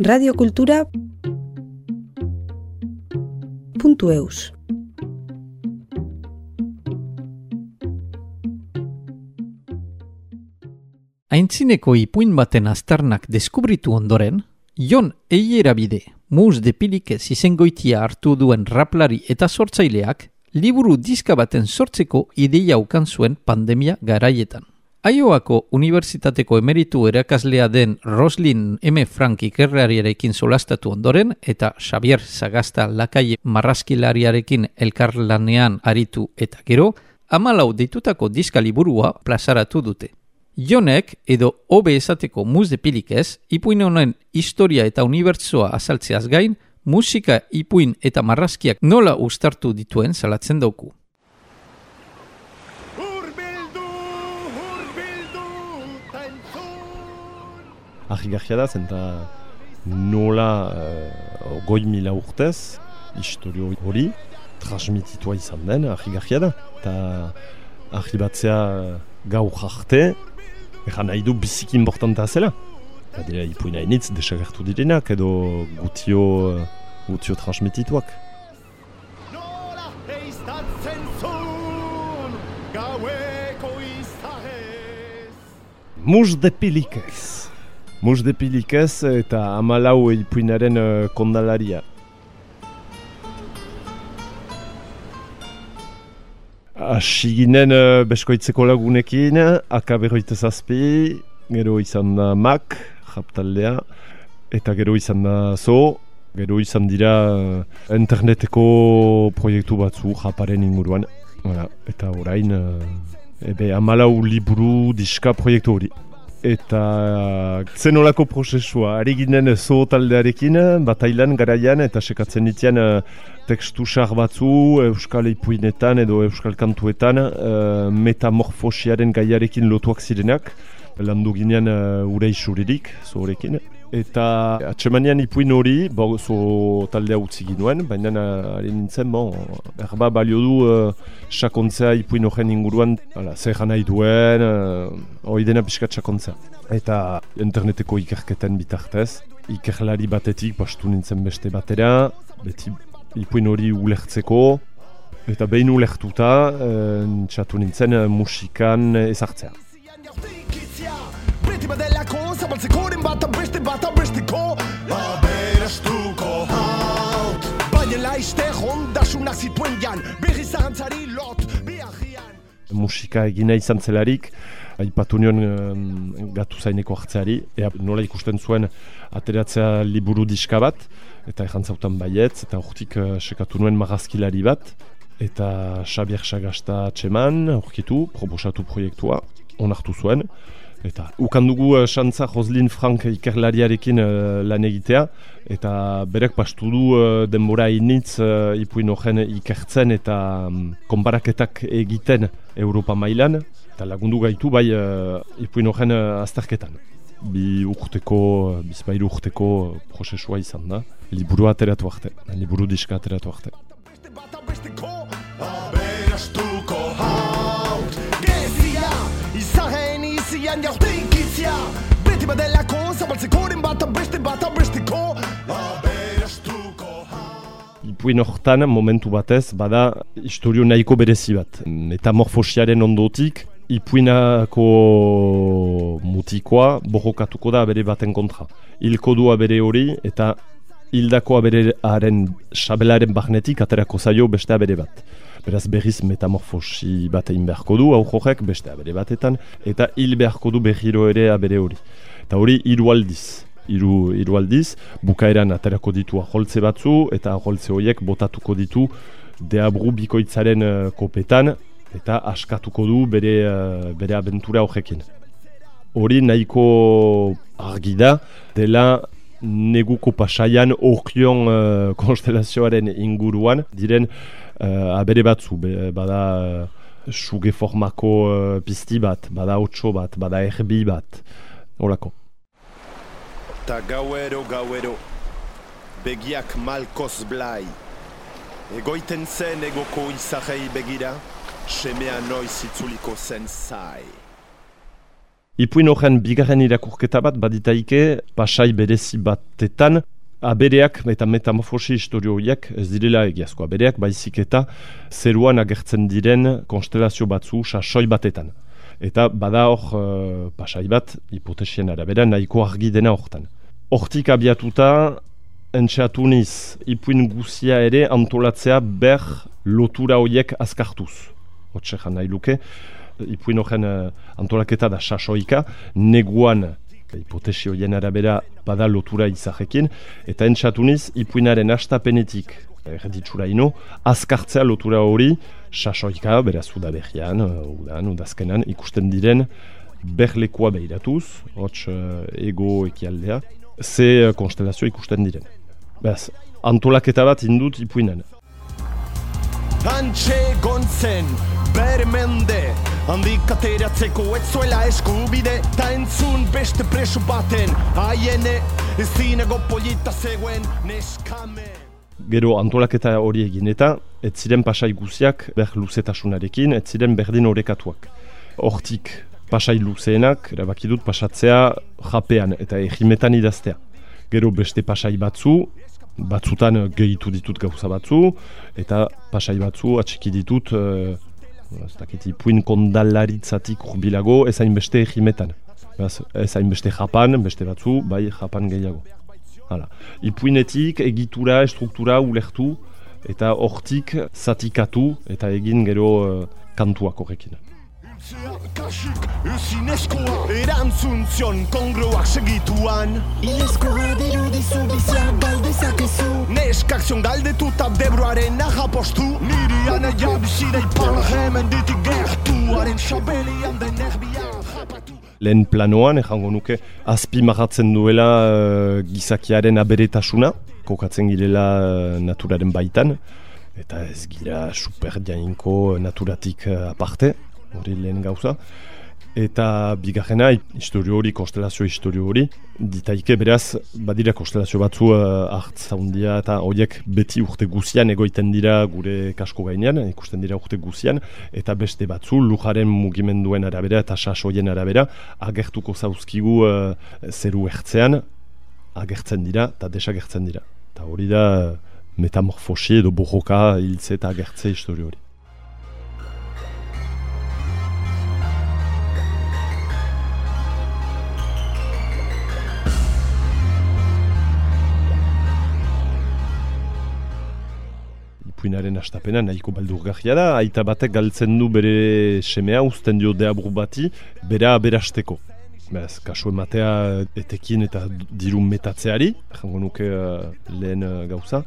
radiokultura eus. Aintzineko ipuin baten aztarnak deskubritu ondoren, Jon Eierabide, mus de pilikez izengoitia hartu duen raplari eta sortzaileak, liburu diska baten sortzeko ideia ukan zuen pandemia garaietan. Aioako Unibertsitateko emeritu erakaslea den Roslin M. Frank ikerrariarekin solastatu ondoren eta Xavier Sagasta Lakaie marraskilariarekin elkarlanean aritu eta gero, amalau ditutako diska liburua plazaratu dute. Jonek edo hobe esateko muz de pilikez, ipuin honen historia eta unibertsoa azaltzeaz gain, musika ipuin eta marraskiak nola ustartu dituen salatzen dauku. Argigarria da, zenta nola uh, goi mila urtez, historio hori, transmititua izan den, argigarria da. Eta argibatzea gaur arte, Egan nahi du biziki importanta zela. Badira ipuina initz desagertu direnak edo gutio, uh, gutio transmitituak. Nola eiztatzen. Mus de pilikez. Mus de pilikez eta amalau ipuinaren uh, kondalaria. Asi ginen uh, beskoitzeko lagunekin, akaberoite zazpi, gero izan da mak, japtaldea, eta gero izan da zo, gero izan dira uh, interneteko proiektu batzu japaren inguruan. Eta orain, ebe amalau liburu diska proiektu hori. Eta zenolako prozesua, ari ginen zo taldearekin, batailan garaian, eta sekatzen ditian uh, tekstu sar batzu euskal ipuinetan edo euskal kantuetan uh, metamorfosiaren gaiarekin lotuak zirenak. Landu ginean uh, ure isuririk zorekin eta atxemanian ipuin hori zo taldea utzi ginuen baina ari nintzen bon, erba balio du uh, sakontzea ipuin horren inguruan ala, zer nahi duen uh, hori dena pixka sakontzea eta interneteko ikerketen bitartez ikerlari batetik bastu nintzen beste batera beti ipuin hori ulertzeko, eta behin ulertuta, e, txatu nintzen eh, musikan ezartzea. Zian jaurtik itzia, beti badelako, zabaltzekoren bat beste bat besteko. Aberastuko haut, baina laiste hondasunak zituen jan, berri zarantzari lot, biagian. Musika egina izan zelarik, aipatu nion um, gatu zaineko hartzeari, ea nola ikusten zuen ateratzea liburu diska bat, eta errantzautan baietz, eta hortik uh, sekatu nuen marazkilari bat, eta Xabier Sagasta txeman, aurkitu, proposatu proiektua, onartu zuen, eta ukandugu uh, Xantza Frank ikerlariarekin uh, lan egitea, eta berek pastu du uh, denbora initz uh, ipuin horren ikertzen eta um, konparaketak egiten Europa mailan, eta lagundu gaitu bai uh, ipuin horren uh, azterketan bi urteko, bizpairu urteko prozesua izan da. Liburu ateratu arte, liburu diska ateratu arte. Izian jaurtik itzia, beti badelako, zabaltzekoren bat beste bat besteko, aberastuko haut. Ipuin hortan momentu batez, bada historio nahiko berezi bat. Metamorfosiaren ondotik, ipuinako mutikoa borrokatuko da bere baten kontra. Hilko dua bere hori eta hildakoa bere haren sabelaren bagnetik aterako zaio beste bere bat. Beraz berriz metamorfosi bat egin beharko du, hau jorek beste bere batetan, eta hil beharko du berriro ere abere hori. Eta hori hiru aldiz. Hiru, hiru aldiz, bukaeran aterako ditu aholtze batzu, eta aholtze horiek botatuko ditu deabru bikoitzaren uh, kopetan, eta askatuko du bere, uh, bere abentura horrekin. Hori nahiko argi da, dela neguko pasaian orkion uh, konstelazioaren inguruan, diren uh, abere batzu, be, bada uh, suge formako uh, pizti bat, bada otso bat, bada erbi bat, horako. Ta gauero gauero, begiak malkoz blai. Egoiten zen egoko izahei begira, semea noiz itzuliko zen zai. Ipuin horren bigarren irakurketa bat baditaike pasai berezi batetan abereak eta metamorfosi historio horiek ez direla egiazko abereak baizik eta zeruan agertzen diren konstelazio batzu sasoi batetan. Eta bada hor uh, pasai bat hipotesien arabera nahiko argi dena hortan. Hortik abiatuta entxeatu niz ipuin guzia ere antolatzea ber lotura horiek azkartuz. Hotxe nahi luke, ipuin horren uh, antolaketa da sasoika, neguan hipotesi horien arabera bada lotura izajekin, eta entxatu niz ipuinaren astapenetik erditsura ino, azkartzea lotura hori sasoika, beraz udaberrian, udan, udazkenan, ikusten diren berlekoa behiratuz, hotx uh, ego ekialdea, ze konstelazio ikusten diren. Beraz, antolaketa bat indut ipuinen. Antxe gontzen, bermende Handik ateratzeko ez zuela eskubide Ta entzun beste preso baten Haiene, ezinago polita zegoen neskame Gero antolaketa hori egin eta ez ziren pasai guziak ber luzetasunarekin, ez ziren berdin orekatuak. Hortik pasai luzeenak, erabaki dut pasatzea japean eta egimetan idaztea. Gero beste pasai batzu, batzutan gehitu ditut gauza batzu, eta pasai batzu atxiki ditut, uh, ez dakit, ipuin kondalaritzatik urbilago, ez hainbeste egimetan. Ez hainbeste japan, beste batzu, bai japan gehiago. Hala. Ipuinetik egitura, estruktura ulertu, eta hortik zatikatu, eta egin gero uh, kantuak horrekin. Kasik, ezin eskoa Erantzun zion kongruak segituan. Ileskoa dirudizu biziak galdezakezu. Neskak zion galdetu eta debroaren naja postu. Niri anaia bizidei parla hemen ditik gertu. Haren xabelian den erbian japatu. Lehen planoan, ejango nuke, azpi marratzen duela uh, gizakiaren aberetasuna, kokatzen girela uh, naturaren baitan, eta ez gira super jainko naturatik uh, aparte, hori lehen gauza. Eta bigarrena, historio hori, konstelazio historio hori, ditaike beraz, badira konstelazio batzu uh, hartza hundia eta horiek beti urte guzian egoiten dira gure kasko gainean, ikusten dira urte guzian, eta beste batzu, lujaren mugimenduen arabera eta sasoien arabera, agertuko zauzkigu uh, zeru ertzean, agertzen dira eta desagertzen dira. Eta hori da metamorfosi edo bojoka hiltze eta agertze historio hori. Ipuinaren astapena nahiko beldurgarria da, aita batek galtzen du bere semea uzten dio deabru bati, bera aberasteko. Beraz, kasu ematea etekin eta diru metatzeari, jango nuke uh, lehen uh, gauza,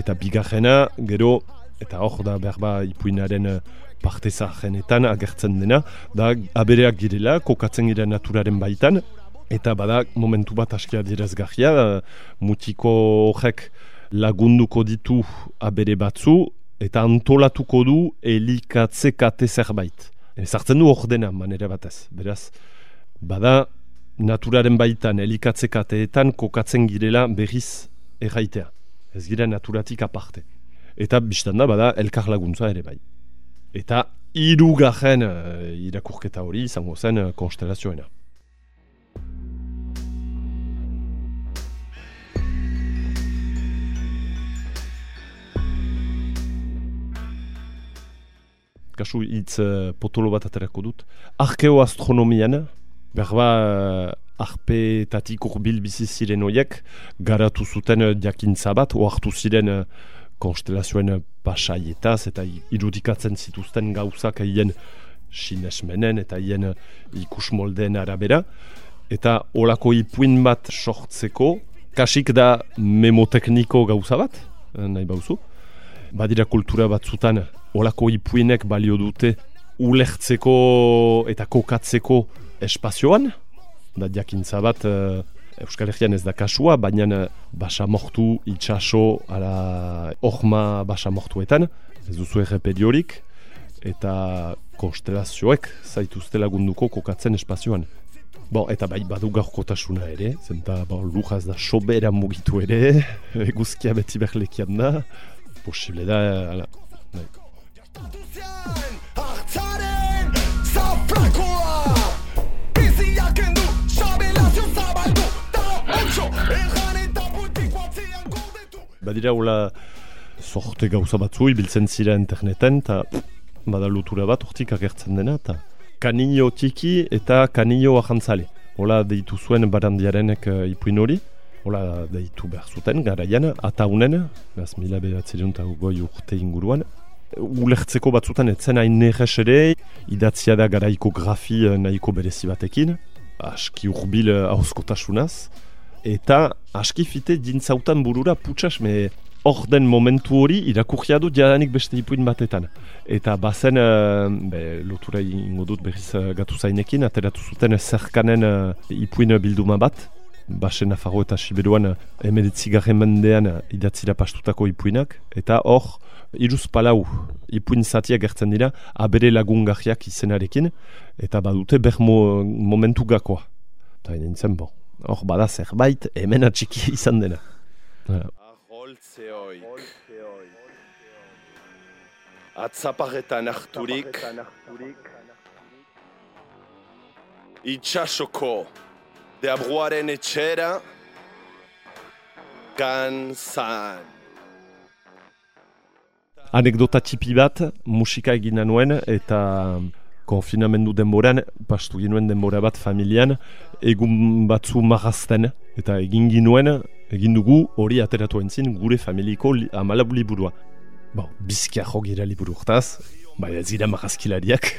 eta bigarrena, gero, eta hor da behar ba ipuinaren uh, parte zahenetan agertzen dena, da abereak girela, kokatzen gira naturaren baitan, eta bada momentu bat askia direzgarria, uh, mutiko horrek lagunduko ditu abere batzu eta antolatuko du elikatze kate zerbait. Ezartzen du ordena manera batez. Beraz, bada naturaren baitan elikatze kateetan kokatzen girela berriz erraitea. Ez gira naturatik aparte. Eta biztan da, bada elkar laguntza ere bai. Eta irugarren uh, irakurketa hori izango zen uh, konstelazioena. Kasu hitz uh, potolo bat aterako dut. Arkeoastronomian, berba uh, arpetatik urbil bizi ziren oiek, garatu zuten uh, jakintza bat, oartu ziren uh, konstelazioen pasaietaz eta irudikatzen zituzten gauzak hien sinesmenen eta hien uh, ikus moldeen arabera. Eta olako ipuin bat sortzeko, kasik da memotekniko gauza bat, nahi bauzu. Badira kultura batzutan olako ipuinek balio dute ulertzeko eta kokatzeko espazioan, da jakintza bat uh, Euskal Herrian ez da kasua, baina uh, basa mortu itxaso ala orma basa mortuetan, ez duzu errepediorik, eta konstelazioek zaituzte lagunduko kokatzen espazioan. Bon, eta bai badu gaurkotasuna ere, zenta bon, lujaz da sobera mugitu ere, eguzkia beti berlekian da, posible da, ala, badira hola sorte gauza batzu ibiltzen zira interneten eta bada lotura bat hortik agertzen dena eta kanio tiki eta kanio ahantzale. Hola deitu zuen barandiarenek uh, ipuin hori. Hola deitu behar zuten garaian, ataunen, gaz mila behatzerion eta goi urte inguruan. Ulertzeko batzutan etzen hain neges ere, idatzia da garaiko grafi eh, nahiko berezi batekin, aski urbil hauskotasunaz, eta aski fite dintzautan burura putsas, me hor den momentu hori irakurria du jadanik beste ipuin batetan. Eta bazen, uh, be, lotura ingo dut berriz uh, gatu zainekin, ateratu zuten zerkanen uh, ipuin bilduma bat, Basen Nafarro eta Siberuan emeditzigarren mendean idatzira pastutako ipuinak, eta hor, iruz palau ipuin zatia gertzen dira, abere lagungarriak izenarekin, eta badute ber mo, momentu gakoa. Eta nintzen, bo, hor bada zerbait, hemen atxiki izan dena. Aholtze hoik. Atzaparretan harturik. Itxasoko. Deabruaren etxera. Ganzan. Anekdota txipi bat, musika egina nuen, eta konfinamendu denboran, pastu ginuen denbora bat familian, egun batzu marazten, eta egin ginuen, egin dugu hori ateratu entzin gure familiko li, amalabu liburua. Bo, bizkia jo gira liburu hortaz, bai ez gira marazkilariak.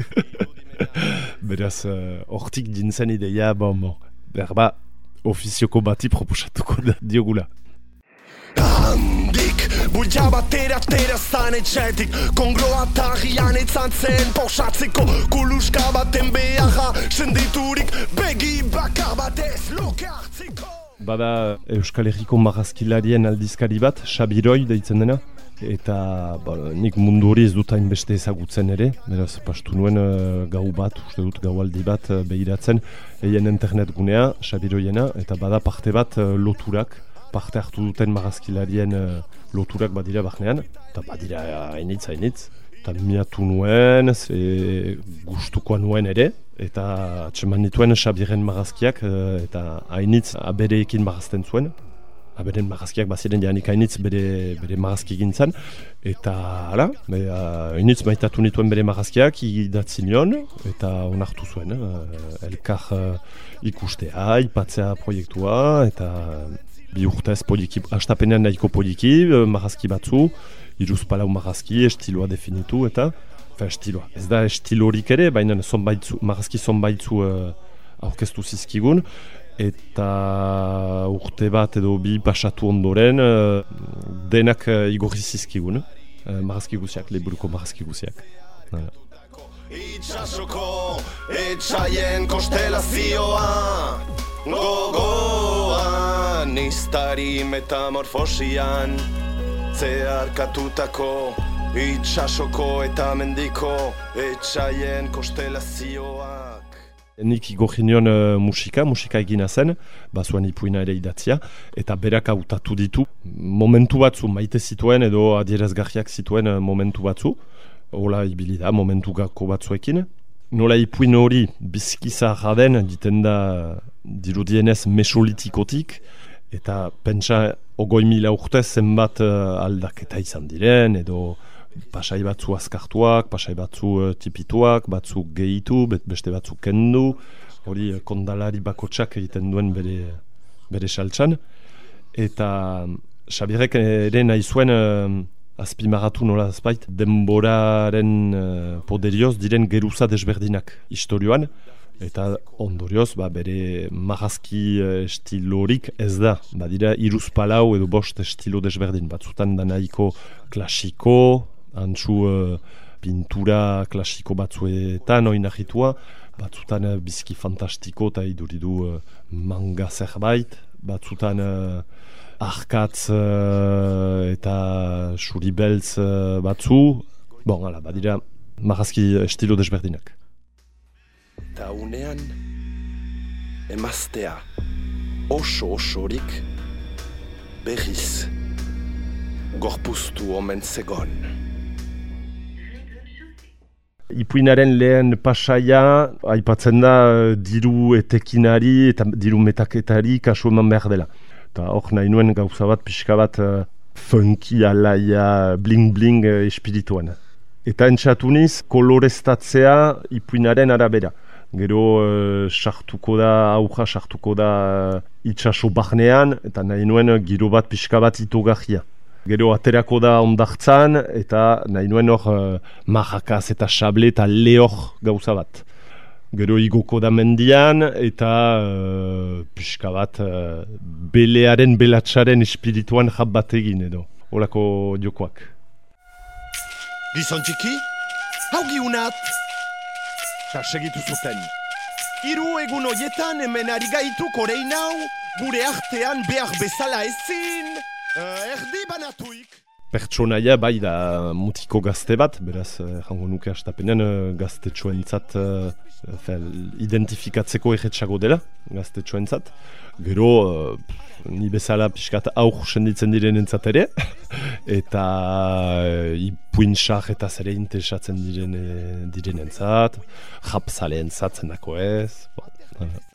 Beraz, eh, hortik uh, dintzen ideia, bon, bon, berba, ofizioko bati proposatuko da diogula. Handik, bulja batera atera zan etxetik Kongroa tarrian etzan zen pausatzeko Kuluska baten beharra senditurik Begi bakar batez loke hartziko Bada Euskal Herriko marazkilarien aldizkari bat, Xabiroi deitzen dena. Eta ba, nik mundu hori ez dut hainbeste ezagutzen ere, beraz pastu nuen uh, gau bat, uste dut gaualdi bat uh, behiratzen, eien internet gunea, Xabiroiena, eta bada parte bat uh, loturak, parte hartu duten marazkilarien uh, loturak badira bahnean, eta badira hainitz, hainitz, eta miatu nuen, ze gustukoa nuen ere, eta atseman nituen Xabiren marazkiak, uh, eta hainitz abereekin marazten zuen, aberen marazkiak baziren janik hainitz bere, bere marazki gintzen, eta hala, be, uh, hainitz maitatu nituen bere marazkiak idatzi nion, eta onartu zuen, elkar ikustea, ipatzea proiektua, eta bi urtez poliki, astapenean nahiko poliki, uh, marazki batzu, iruz palau marazki, estiloa definitu, eta Fe, estiloa. Ez da estilorik ere, baina zonbaitzu, marazki zonbaitzu uh, aurkeztu zizkigun, eta urte bat edo bi pasatu ondoren uh, denak uh, igorri zizkigun, uh, marazki guziak, leburuko marazki guziak. Itxasoko etxaien kostelazioa Gogoa niztari metamorfosian Zeharkatutako itxasoko eta mendiko etxaien kostelazioak Nik igorri nion uh, musika, musika egina zen, bazuan ipuina ere idatzia, eta berak hautatu ditu. Momentu batzu maite zituen edo adierazgarriak zituen uh, momentu batzu, hola ibili da momentu gako batzuekin. Nola ipuin hori bizkiza jaden, diten da dirudienez mesolitikotik, eta pentsa ogoi mila urte zenbat uh, aldaketa izan diren, edo pasai batzu azkartuak, pasai batzu uh, tipituak, batzu gehitu, beste batzu kendu, hori uh, kondalari bakotsak egiten duen bere, bere saltsan. Eta Xabirek ere nahi zuen azpimarratu nola azpait, denboraren uh, poderioz diren geruza desberdinak historioan, eta ondorioz ba, bere marazki uh, estilorik ez da, badira iruz palau edo bost estilo desberdin, batzutan da nahiko klasiko, antzu uh, pintura klasiko batzuetan oinahitua, batzutan uh, bizki fantastiko eta iduridu uh, manga zerbait, batzutan arkatz uh, eta suri beltz uh, batzu, bon, ala, badira marazki estilo desberdinak. Eta unean, emaztea oso osorik berriz gorpuztu omen zegon. Ipuinaren lehen pasaia, aipatzen da diru etekinari eta diru metaketari kasu eman behar dela eta hor nahi nuen gauza bat pixka bat uh, funky alaia bling-bling eh, espirituan. Eta entxatu niz koloreztatzea ipuinaren arabera. Gero eh, sartuko da, auja sartuko da uh, itxaso barnean, eta nahi nuen eh, giro bat pixka bat itogahia. Gero aterako da ondartzan, eta nahi nuen hor uh, marrakaz eta sable eta lehor gauza bat. Gero igoko da mendian, eta uh, pixka bat uh, belearen belatsaren espirituan jab bat egin edo. Olako jokoak. Gizon txiki, hau giunat! Eta segitu zuten. Hiru egun hoietan hemen ari gaitu korein hau, gure artean behar bezala ezin, eh, erdi banatuik. Pertsonaia bai da mutiko gazte bat, beraz, eh, jango nuke astapenen eh, gazte txuentzat eh, fel, identifikatzeko egetxago dela, gazte txuentzat. Gero, eh, ni bezala pixkat aur senditzen diren entzat ere, eta eh, ipuin sar eta zere interesatzen diren, eh, diren entzat, japzale entzat zendako ez, bon, eh,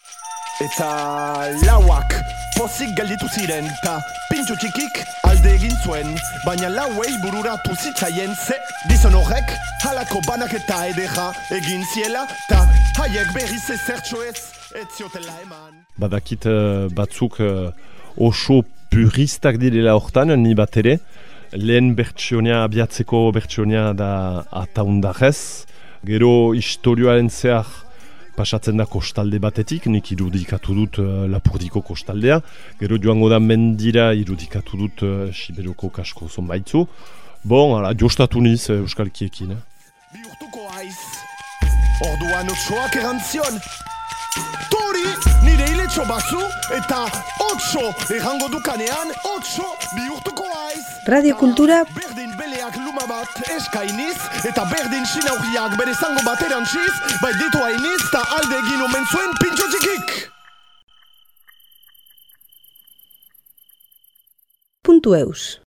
Eta lauak pozik gelditu ziren, ta pintxo txikik alde egin zuen, baina lauei bururatu zitzaien ze gizon horrek halako banaketa edera egin ziela, ta haiek berriz ezertxo ez, ez ziotela eman. badakit eh, batzuk eh, oso puristak direla hortan, ni bat ere. Lehen bertsionia, abiatzeko bertsionia da ataundarez. Gero historioaren zehar pasatzen da kostalde batetik, nik irudikatu dut uh, lapurdiko kostaldea. Gero joango da mendira irudikatu dut uh, Siberoko kasko zonbaitzu. Bon, ala, jostatu niz uh, euskalkiekin. Eh? bihurtuko aiz Orduan otsoak erantzion Tori nire iletxo bazu eta otso errango dukanean otso bihurtuko aiz Radiokultura Berdin beleak luma bat eskainiz Eta berdin sinauriak bere zango bat Bai ditu hainiz eta alde egin omen zuen pintxo txikik puntu eus.